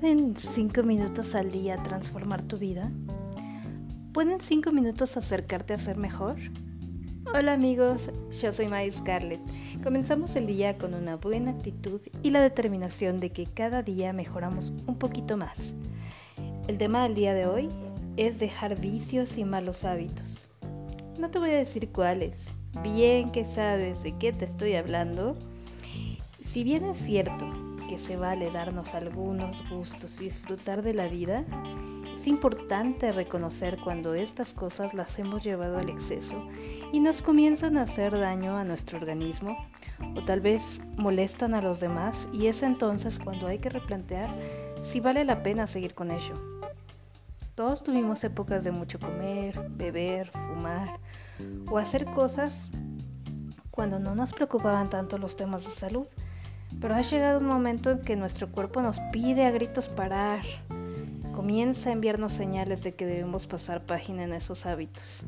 ¿Pueden cinco minutos al día transformar tu vida? ¿Pueden cinco minutos acercarte a ser mejor? Hola amigos, yo soy May Scarlett. Comenzamos el día con una buena actitud y la determinación de que cada día mejoramos un poquito más. El tema del día de hoy es dejar vicios y malos hábitos. No te voy a decir cuáles, bien que sabes de qué te estoy hablando. Si bien es cierto que se vale darnos algunos gustos y disfrutar de la vida, es importante reconocer cuando estas cosas las hemos llevado al exceso y nos comienzan a hacer daño a nuestro organismo o tal vez molestan a los demás y es entonces cuando hay que replantear si vale la pena seguir con ello. Todos tuvimos épocas de mucho comer, beber, fumar o hacer cosas cuando no nos preocupaban tanto los temas de salud pero ha llegado un momento en que nuestro cuerpo nos pide a gritos parar. Comienza a enviarnos señales de que debemos pasar página en esos hábitos.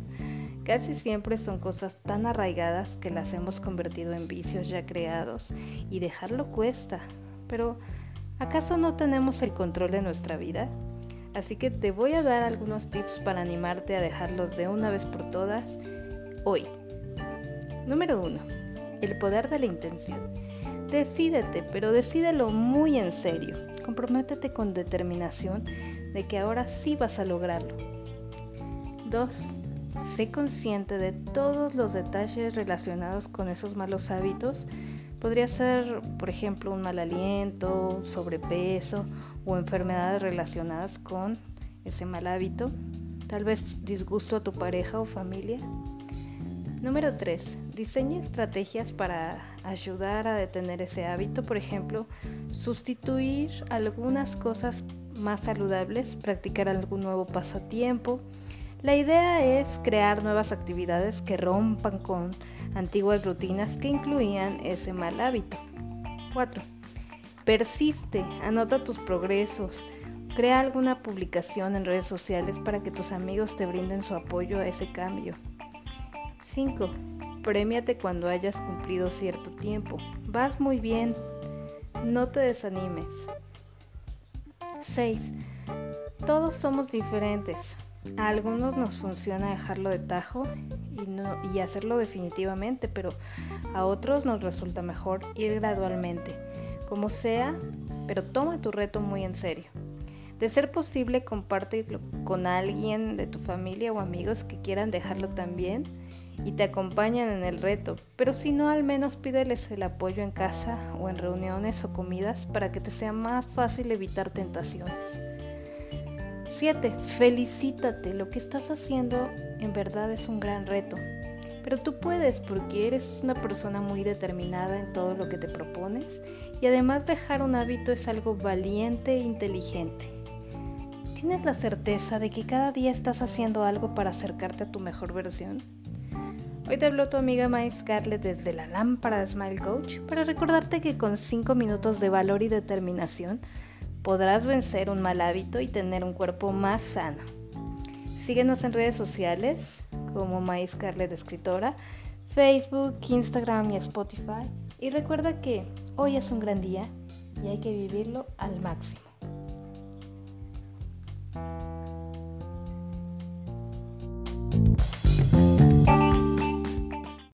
Casi siempre son cosas tan arraigadas que las hemos convertido en vicios ya creados y dejarlo cuesta. Pero, ¿acaso no tenemos el control de nuestra vida? Así que te voy a dar algunos tips para animarte a dejarlos de una vez por todas hoy. Número 1. El poder de la intención. Decídete, pero decídelo muy en serio. Comprométete con determinación de que ahora sí vas a lograrlo. 2. Sé consciente de todos los detalles relacionados con esos malos hábitos. Podría ser, por ejemplo, un mal aliento, sobrepeso o enfermedades relacionadas con ese mal hábito. Tal vez disgusto a tu pareja o familia. Número 3. Diseña estrategias para ayudar a detener ese hábito. Por ejemplo, sustituir algunas cosas más saludables, practicar algún nuevo pasatiempo. La idea es crear nuevas actividades que rompan con antiguas rutinas que incluían ese mal hábito. 4. Persiste, anota tus progresos. Crea alguna publicación en redes sociales para que tus amigos te brinden su apoyo a ese cambio. 5. Premiate cuando hayas cumplido cierto tiempo. Vas muy bien. No te desanimes. 6. Todos somos diferentes. A algunos nos funciona dejarlo de tajo y, hacerlo definitivamente, pero a otros nos resulta mejor ir gradualmente. Como sea, pero toma tu reto muy en serio. De ser posible, compártelo con alguien de tu familia o amigos que quieran dejarlo también y te acompañan en el reto, pero si no, al menos pídeles el apoyo en casa o en reuniones o comidas para que te sea más fácil evitar tentaciones. 7. Felicítate, lo que estás haciendo en verdad es un gran reto, pero tú puedes porque eres una persona muy determinada en todo lo que te propones y además dejar un hábito es algo valiente e inteligente. ¿Tienes la certeza de que cada día estás haciendo algo para acercarte a tu mejor versión? Hoy te habló tu amiga May Scarlett desde la lámpara de Smile Coach para recordarte que con 5 minutos de valor y determinación podrás vencer un mal hábito y tener un cuerpo más sano. Síguenos en redes sociales como May Scarlett Escritora, Facebook, Instagram y Spotify. Y recuerda que hoy es un gran día y hay que vivirlo al máximo.